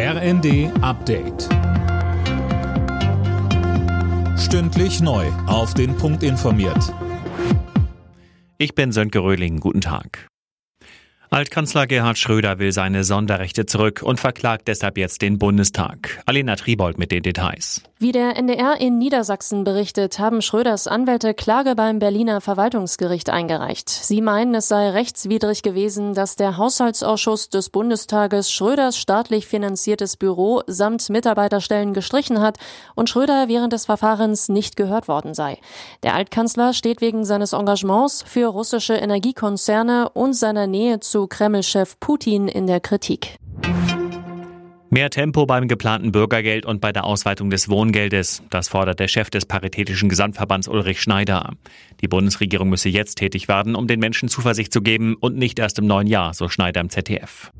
RND Update. Stündlich neu. Auf den Punkt informiert. Ich bin Sönke Röhling. Guten Tag. Altkanzler Gerhard Schröder will seine Sonderrechte zurück und verklagt deshalb jetzt den Bundestag. Alena Tribold mit den Details. Wie der NDR in Niedersachsen berichtet, haben Schröders Anwälte Klage beim Berliner Verwaltungsgericht eingereicht. Sie meinen, es sei rechtswidrig gewesen, dass der Haushaltsausschuss des Bundestages Schröders staatlich finanziertes Büro samt Mitarbeiterstellen gestrichen hat und Schröder während des Verfahrens nicht gehört worden sei. Der Altkanzler steht wegen seines Engagements für russische Energiekonzerne und seiner Nähe zu Kreml-Chef Putin in der Kritik. Mehr Tempo beim geplanten Bürgergeld und bei der Ausweitung des Wohngeldes. Das fordert der Chef des Paritätischen Gesamtverbands Ulrich Schneider. Die Bundesregierung müsse jetzt tätig werden, um den Menschen Zuversicht zu geben und nicht erst im neuen Jahr, so Schneider im ZDF.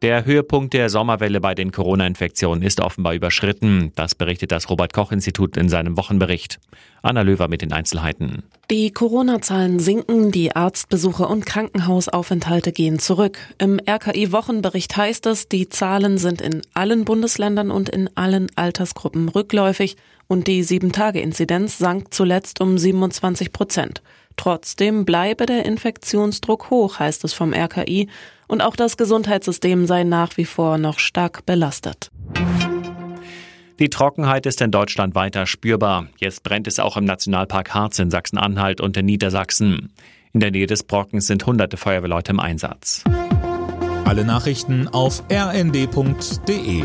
Der Höhepunkt der Sommerwelle bei den Corona-Infektionen ist offenbar überschritten. Das berichtet das Robert-Koch-Institut in seinem Wochenbericht. Anna Löwer mit den Einzelheiten. Die Corona-Zahlen sinken, die Arztbesuche und Krankenhausaufenthalte gehen zurück. Im RKI-Wochenbericht heißt es, die Zahlen sind in allen Bundesländern und in allen Altersgruppen rückläufig und die 7-Tage-Inzidenz sank zuletzt um 27 Prozent. Trotzdem bleibe der Infektionsdruck hoch, heißt es vom RKI, und auch das Gesundheitssystem sei nach wie vor noch stark belastet. Die Trockenheit ist in Deutschland weiter spürbar. Jetzt brennt es auch im Nationalpark Harz in Sachsen-Anhalt und in Niedersachsen. In der Nähe des Brockens sind hunderte Feuerwehrleute im Einsatz. Alle Nachrichten auf rnd.de